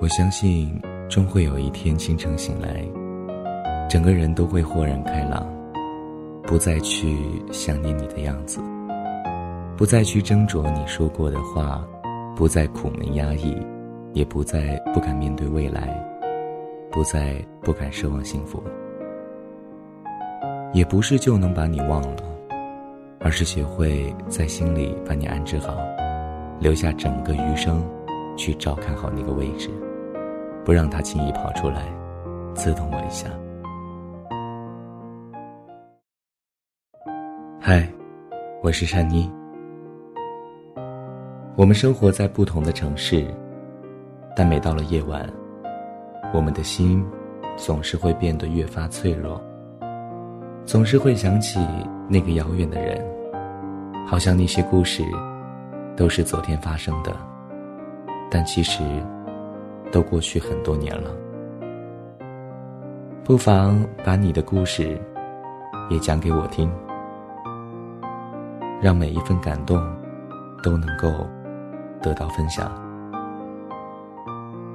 我相信，终会有一天清晨醒来，整个人都会豁然开朗，不再去想念你的样子，不再去斟酌你说过的话，不再苦闷压抑，也不再不敢面对未来，不再不敢奢望幸福。也不是就能把你忘了，而是学会在心里把你安置好，留下整个余生，去照看好那个位置。不让他轻易跑出来，刺痛我一下。嗨，我是善妮。我们生活在不同的城市，但每到了夜晚，我们的心总是会变得越发脆弱，总是会想起那个遥远的人，好像那些故事都是昨天发生的，但其实。都过去很多年了，不妨把你的故事也讲给我听，让每一份感动都能够得到分享。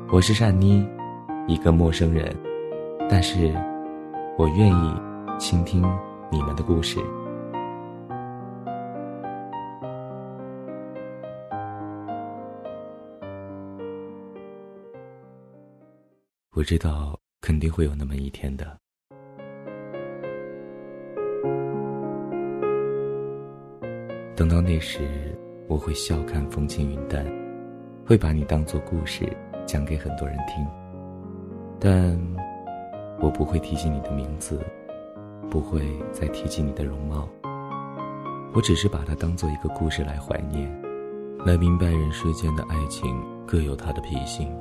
我是善妮，一个陌生人，但是我愿意倾听你们的故事。我知道肯定会有那么一天的。等到那时，我会笑看风轻云淡，会把你当做故事讲给很多人听。但我不会提起你的名字，不会再提起你的容貌。我只是把它当做一个故事来怀念，来明白人世间的爱情各有它的脾性。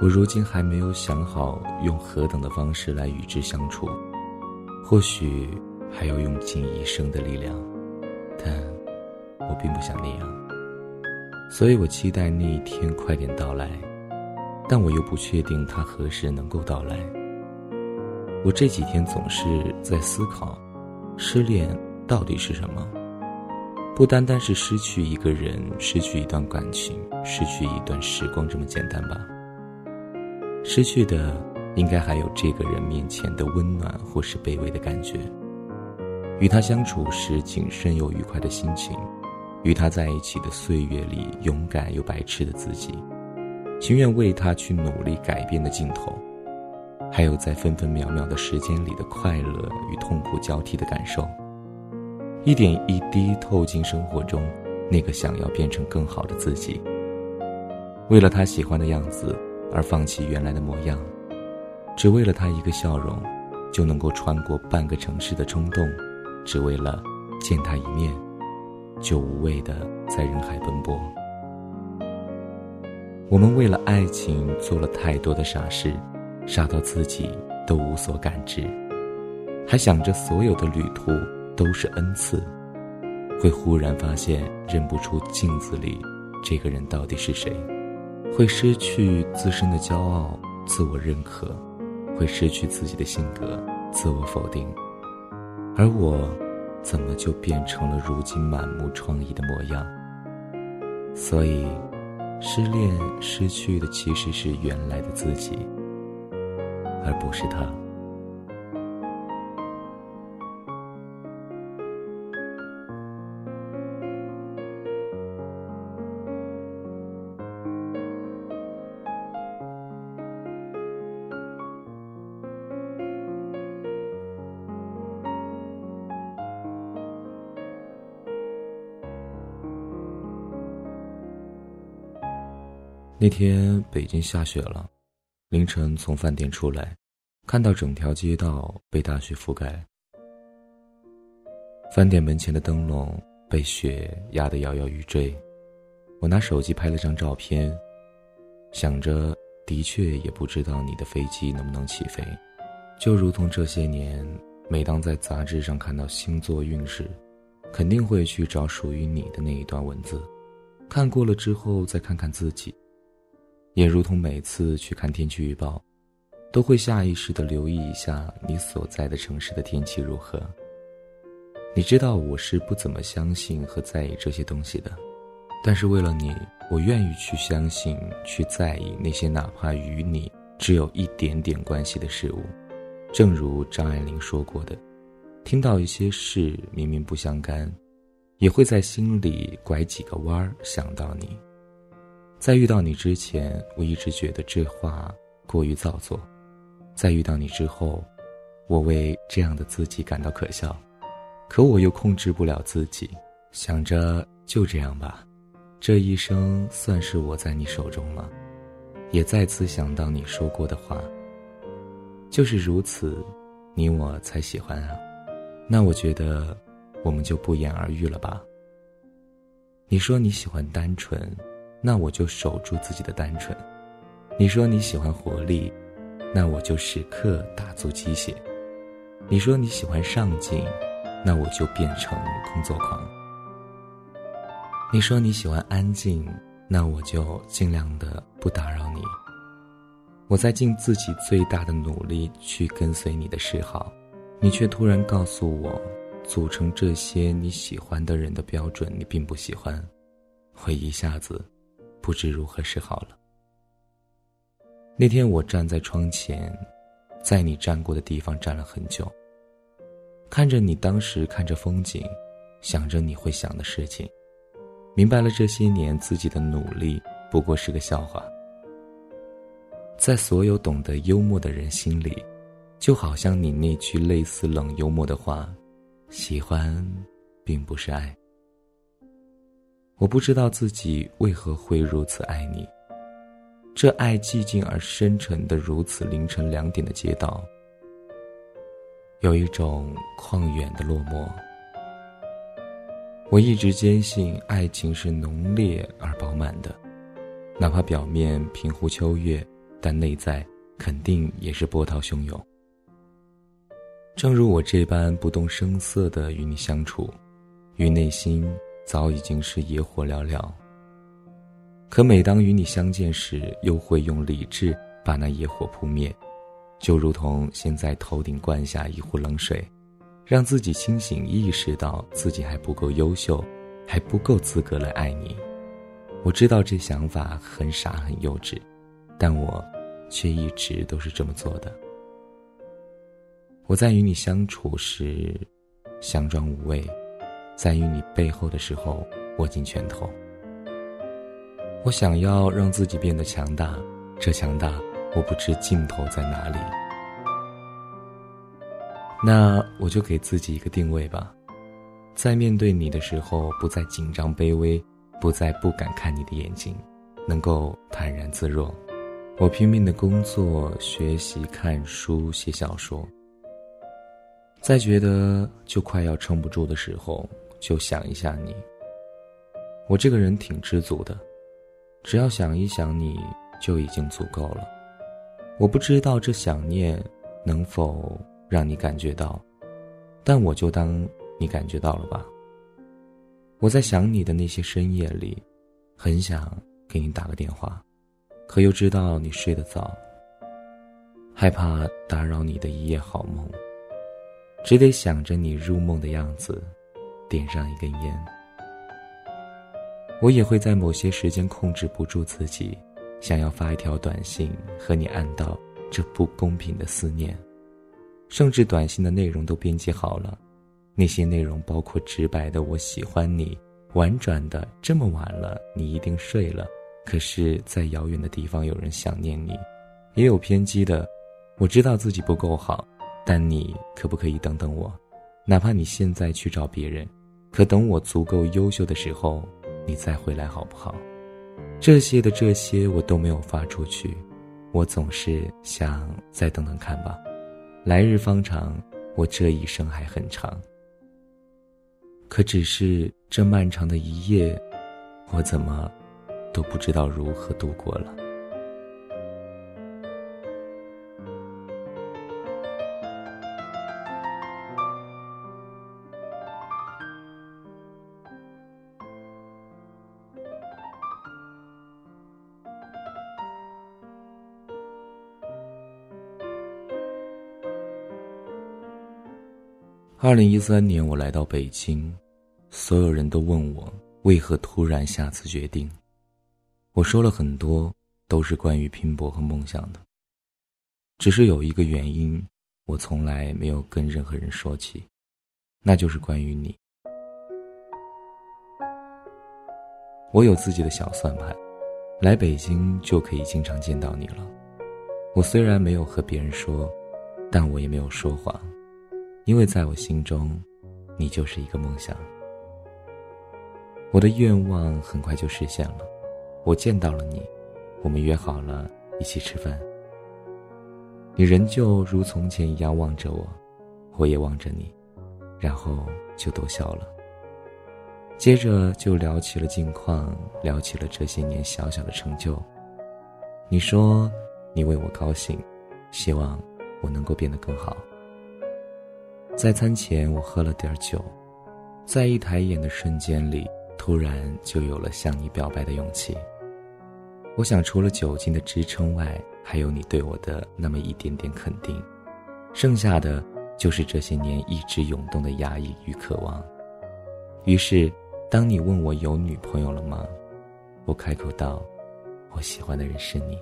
我如今还没有想好用何等的方式来与之相处，或许还要用尽一生的力量，但我并不想那样。所以我期待那一天快点到来，但我又不确定它何时能够到来。我这几天总是在思考，失恋到底是什么？不单单是失去一个人、失去一段感情、失去一段时光这么简单吧？失去的，应该还有这个人面前的温暖，或是卑微的感觉。与他相处时谨慎又愉快的心情，与他在一起的岁月里勇敢又白痴的自己，情愿为他去努力改变的镜头，还有在分分秒秒的时间里的快乐与痛苦交替的感受，一点一滴透进生活中，那个想要变成更好的自己，为了他喜欢的样子。而放弃原来的模样，只为了他一个笑容，就能够穿过半个城市的冲动，只为了见他一面，就无谓的在人海奔波。我们为了爱情做了太多的傻事，傻到自己都无所感知，还想着所有的旅途都是恩赐，会忽然发现认不出镜子里这个人到底是谁。会失去自身的骄傲、自我认可，会失去自己的性格、自我否定，而我，怎么就变成了如今满目疮痍的模样？所以，失恋失去的其实是原来的自己，而不是他。那天北京下雪了，凌晨从饭店出来，看到整条街道被大雪覆盖，饭店门前的灯笼被雪压得摇摇欲坠。我拿手机拍了张照片，想着的确也不知道你的飞机能不能起飞，就如同这些年，每当在杂志上看到星座运势，肯定会去找属于你的那一段文字，看过了之后再看看自己。也如同每次去看天气预报，都会下意识的留意一下你所在的城市的天气如何。你知道我是不怎么相信和在意这些东西的，但是为了你，我愿意去相信、去在意那些哪怕与你只有一点点关系的事物。正如张爱玲说过的：“听到一些事明明不相干，也会在心里拐几个弯儿想到你。”在遇到你之前，我一直觉得这话过于造作；在遇到你之后，我为这样的自己感到可笑。可我又控制不了自己，想着就这样吧，这一生算是我在你手中了。也再次想到你说过的话，就是如此，你我才喜欢啊。那我觉得，我们就不言而喻了吧。你说你喜欢单纯。那我就守住自己的单纯。你说你喜欢活力，那我就时刻打足鸡血。你说你喜欢上进，那我就变成工作狂。你说你喜欢安静，那我就尽量的不打扰你。我在尽自己最大的努力去跟随你的嗜好，你却突然告诉我，组成这些你喜欢的人的标准你并不喜欢，我一下子。不知如何是好了。那天我站在窗前，在你站过的地方站了很久，看着你当时看着风景，想着你会想的事情，明白了这些年自己的努力不过是个笑话。在所有懂得幽默的人心里，就好像你那句类似冷幽默的话：“喜欢，并不是爱。”我不知道自己为何会如此爱你。这爱寂静而深沉的，如此凌晨两点的街道，有一种旷远的落寞。我一直坚信，爱情是浓烈而饱满的，哪怕表面平湖秋月，但内在肯定也是波涛汹涌。正如我这般不动声色的与你相处，与内心。早已经是野火燎燎。可每当与你相见时，又会用理智把那野火扑灭，就如同现在头顶灌下一壶冷水，让自己清醒意识到自己还不够优秀，还不够资格来爱你。我知道这想法很傻很幼稚，但我却一直都是这么做的。我在与你相处时，佯装无味。在与你背后的时候，握紧拳头。我想要让自己变得强大，这强大我不知尽头在哪里。那我就给自己一个定位吧，在面对你的时候，不再紧张卑微，不再不敢看你的眼睛，能够坦然自若。我拼命的工作、学习、看书、写小说，在觉得就快要撑不住的时候。就想一下你，我这个人挺知足的，只要想一想你就已经足够了。我不知道这想念能否让你感觉到，但我就当你感觉到了吧。我在想你的那些深夜里，很想给你打个电话，可又知道你睡得早，害怕打扰你的一夜好梦，只得想着你入梦的样子。点上一根烟，我也会在某些时间控制不住自己，想要发一条短信和你暗道这不公平的思念，甚至短信的内容都编辑好了，那些内容包括直白的“我喜欢你”，婉转的“这么晚了，你一定睡了”，可是，在遥远的地方有人想念你，也有偏激的“我知道自己不够好，但你可不可以等等我”。哪怕你现在去找别人，可等我足够优秀的时候，你再回来好不好？这些的这些我都没有发出去，我总是想再等等看吧。来日方长，我这一生还很长。可只是这漫长的一夜，我怎么都不知道如何度过了。二零一三年，我来到北京，所有人都问我为何突然下此决定。我说了很多，都是关于拼搏和梦想的。只是有一个原因，我从来没有跟任何人说起，那就是关于你。我有自己的小算盘，来北京就可以经常见到你了。我虽然没有和别人说，但我也没有说谎，因为在我心中，你就是一个梦想。我的愿望很快就实现了。我见到了你，我们约好了一起吃饭。你仍旧如从前一样望着我，我也望着你，然后就都笑了。接着就聊起了近况，聊起了这些年小小的成就。你说你为我高兴，希望我能够变得更好。在餐前我喝了点酒，在一抬眼的瞬间里，突然就有了向你表白的勇气。我想，除了酒精的支撑外，还有你对我的那么一点点肯定，剩下的就是这些年一直涌动的压抑与渴望。于是，当你问我有女朋友了吗？我开口道：“我喜欢的人是你。”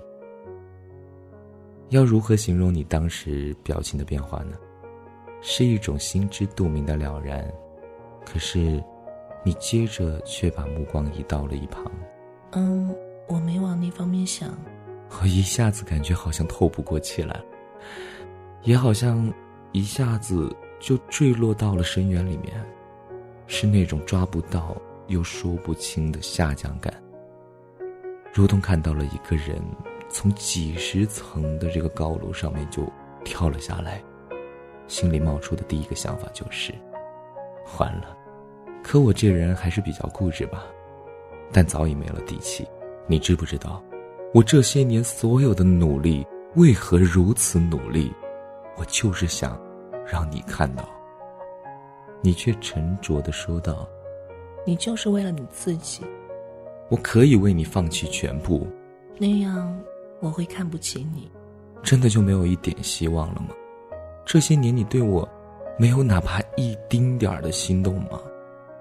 要如何形容你当时表情的变化呢？是一种心知肚明的了然，可是，你接着却把目光移到了一旁。嗯。我没往那方面想，我一下子感觉好像透不过气来，也好像一下子就坠落到了深渊里面，是那种抓不到又说不清的下降感，如同看到了一个人从几十层的这个高楼上面就跳了下来，心里冒出的第一个想法就是，完了，可我这人还是比较固执吧，但早已没了底气。你知不知道，我这些年所有的努力为何如此努力？我就是想让你看到。你却沉着的说道：“你就是为了你自己。我可以为你放弃全部，那样我会看不起你。真的就没有一点希望了吗？这些年你对我没有哪怕一丁点儿的心动吗？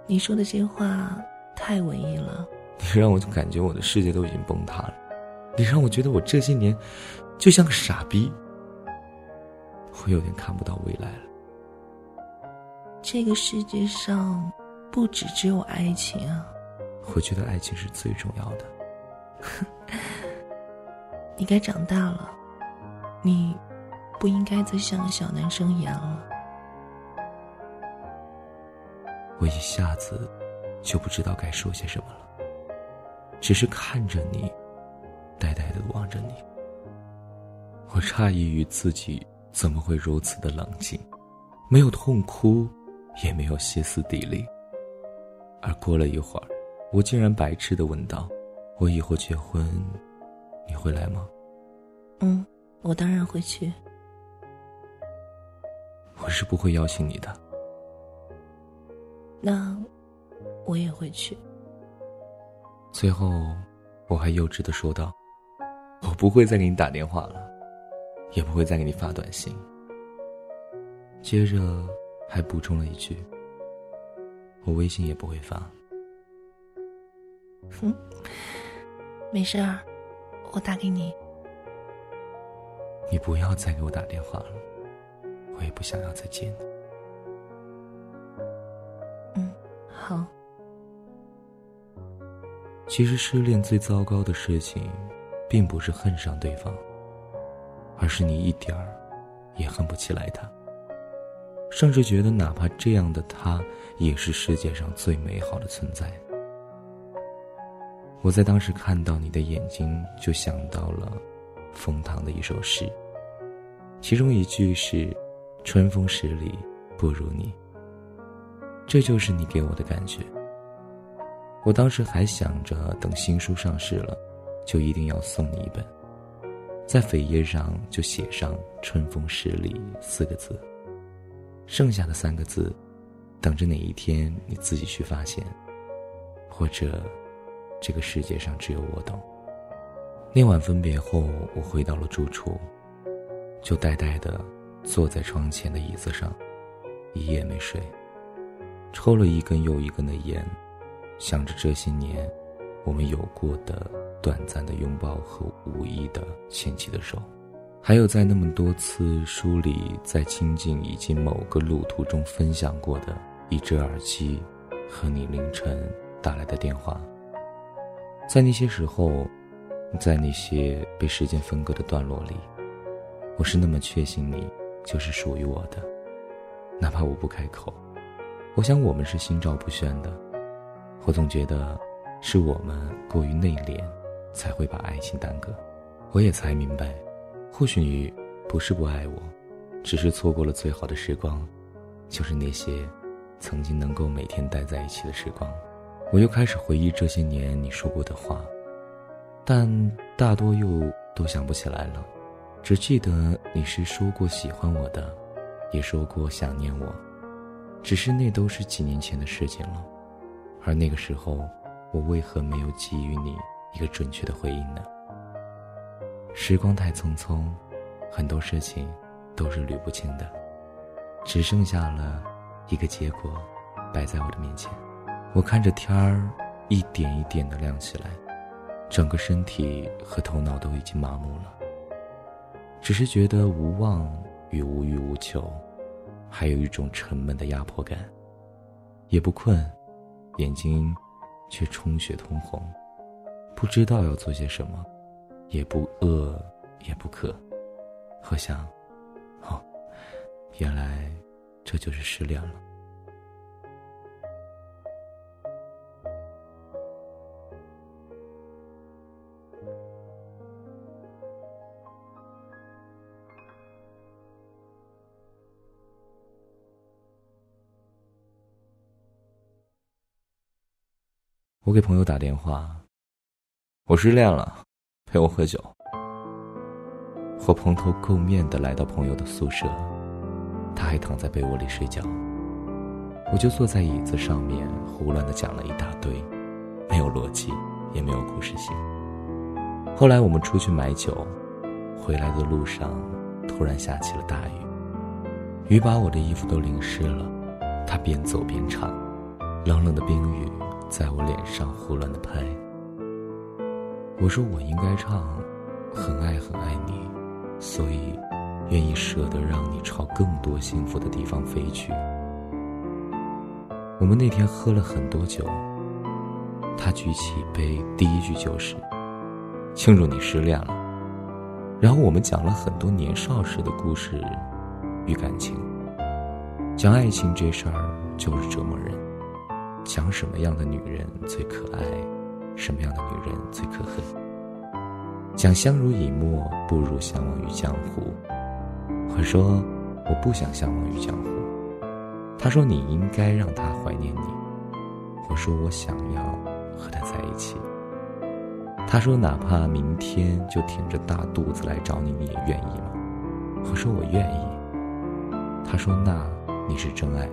你说的这话太文艺了。”你让我就感觉我的世界都已经崩塌了，你让我觉得我这些年就像个傻逼，我有点看不到未来了。这个世界上不只只有爱情啊！我觉得爱情是最重要的。你该长大了，你不应该再像个小男生一样了。我一下子就不知道该说些什么了。只是看着你，呆呆的望着你。我诧异于自己怎么会如此的冷静，没有痛哭，也没有歇斯底里。而过了一会儿，我竟然白痴的问道：“我以后结婚，你会来吗？”“嗯，我当然会去。”“我是不会邀请你的。”“那，我也会去。”最后，我还幼稚的说道：“我不会再给你打电话了，也不会再给你发短信。”接着还补充了一句：“我微信也不会发。”哼，没事儿，我打给你。你不要再给我打电话了，我也不想要再见你。嗯，好。其实失恋最糟糕的事情，并不是恨上对方，而是你一点儿也恨不起来他，甚至觉得哪怕这样的他也是世界上最美好的存在。我在当时看到你的眼睛，就想到了冯唐的一首诗，其中一句是“春风十里不如你”，这就是你给我的感觉。我当时还想着，等新书上市了，就一定要送你一本，在扉页上就写上“春风十里”四个字，剩下的三个字，等着哪一天你自己去发现，或者，这个世界上只有我懂。那晚分别后，我回到了住处，就呆呆的坐在窗前的椅子上，一夜没睡，抽了一根又一根的烟。想着这些年，我们有过的短暂的拥抱和无意的牵起的手，还有在那么多次梳理在清静以及某个路途中分享过的一只耳机，和你凌晨打来的电话。在那些时候，在那些被时间分割的段落里，我是那么确信你就是属于我的，哪怕我不开口。我想我们是心照不宣的，我总觉得是我们过于内敛，才会把爱情耽搁。我也才明白，或许你不是不爱我，只是错过了最好的时光，就是那些曾经能够每天待在一起的时光。我又开始回忆这些年你说过的话，但大多又都想不起来了，只记得你是说过喜欢我的，也说过想念我。只是那都是几年前的事情了，而那个时候，我为何没有给予你一个准确的回应呢？时光太匆匆，很多事情都是捋不清的，只剩下了一个结果摆在我的面前。我看着天儿一点一点的亮起来，整个身体和头脑都已经麻木了，只是觉得无望与无欲无求。还有一种沉闷的压迫感，也不困，眼睛却充血通红，不知道要做些什么，也不饿，也不渴。我想，哦，原来这就是失恋了。我给朋友打电话，我失恋了，陪我喝酒。我蓬头垢面的来到朋友的宿舍，他还躺在被窝里睡觉。我就坐在椅子上面，胡乱的讲了一大堆，没有逻辑，也没有故事性。后来我们出去买酒，回来的路上，突然下起了大雨，雨把我的衣服都淋湿了。他边走边唱，冷冷的冰雨。在我脸上胡乱的拍。我说我应该唱，很爱很爱你，所以愿意舍得让你朝更多幸福的地方飞去。我们那天喝了很多酒，他举起杯，第一句就是庆祝你失恋了。然后我们讲了很多年少时的故事与感情，讲爱情这事儿就是折磨人。讲什么样的女人最可爱，什么样的女人最可恨？讲相濡以沫不如相忘于江湖。我说我不想相忘于江湖。他说你应该让他怀念你。我说我想要和他在一起。他说哪怕明天就挺着大肚子来找你，你也愿意吗？我说我愿意。他说那你是真爱。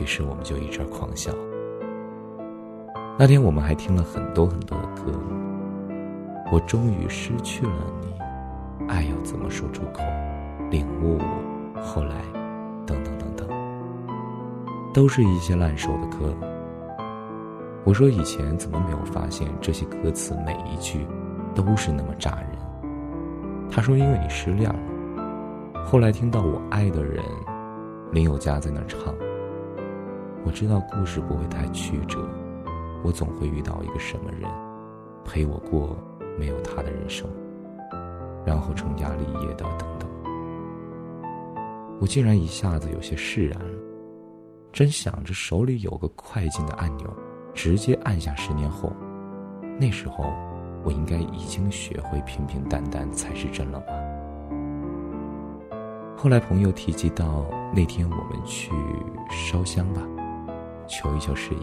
于是我们就一阵狂笑。那天我们还听了很多很多的歌。我终于失去了你，爱要怎么说出口？领悟，后来，等等等等，都是一些烂熟的歌。我说以前怎么没有发现这些歌词每一句都是那么扎人？他说因为你失恋了。后来听到我爱的人林宥嘉在那唱，我知道故事不会太曲折。我总会遇到一个什么人，陪我过没有他的人生，然后成家立业的等等。我竟然一下子有些释然了，真想着手里有个快进的按钮，直接按下。十年后，那时候我应该已经学会平平淡淡才是真了吧。后来朋友提及到那天我们去烧香吧，求一求事业。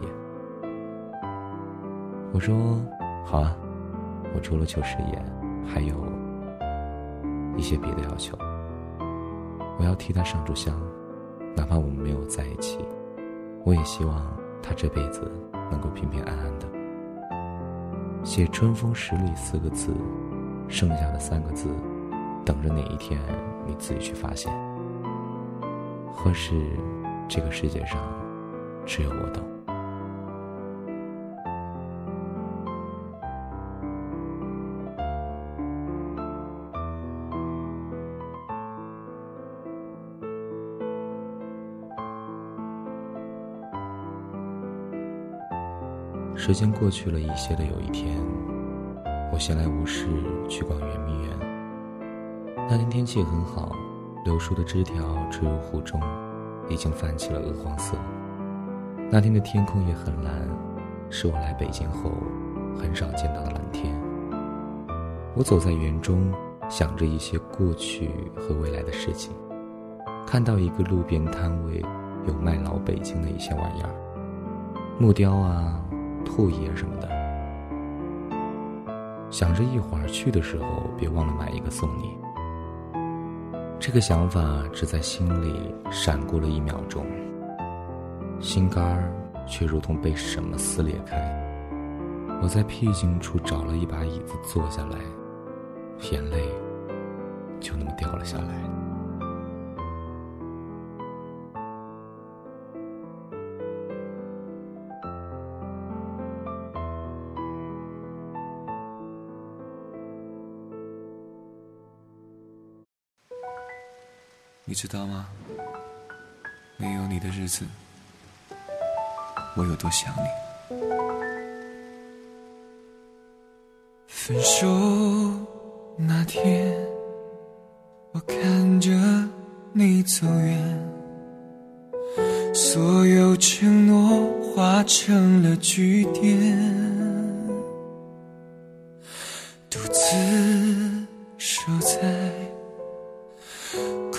我说：“好啊，我除了求事业，还有一些别的要求。我要替他上柱香，哪怕我们没有在一起，我也希望他这辈子能够平平安安的。写‘春风十里’四个字，剩下的三个字，等着哪一天你自己去发现。或是这个世界上只有我懂。”时间过去了一些的有一天，我闲来无事去逛圆明园。那天天气很好，柳树的枝条吹入湖中，已经泛起了鹅黄色。那天的天空也很蓝，是我来北京后很少见到的蓝天。我走在园中，想着一些过去和未来的事情。看到一个路边摊位，有卖老北京的一些玩意儿，木雕啊、兔爷什么的。想着一会儿去的时候，别忘了买一个送你。这个想法只在心里闪过了一秒钟，心肝儿却如同被什么撕裂开。我在僻静处找了一把椅子坐下来，眼泪就那么掉了下来。知道吗？没有你的日子，我有多想你。分手那天，我看着你走远，所有承诺化成了句点，独自守在。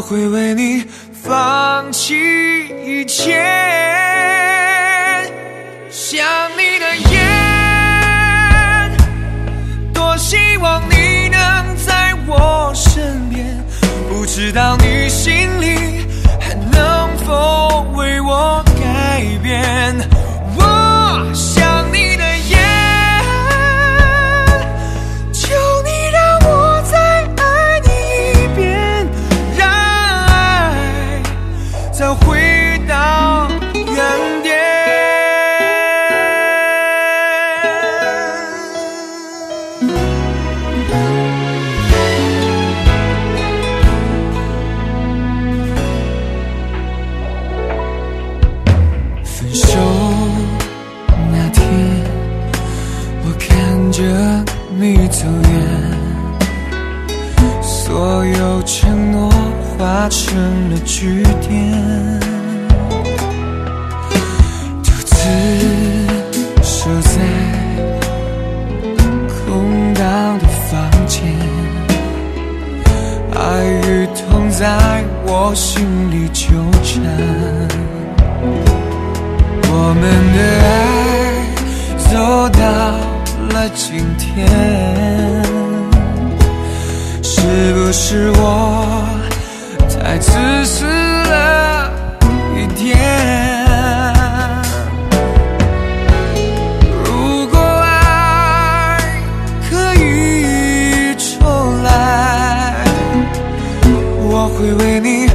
我会为你放弃一切，想你化成了句点，独自守在空荡的房间，爱与痛在我心里纠缠。我们的爱走到了今天，是不是我？爱自私了一点。如果爱可以重来，我会为你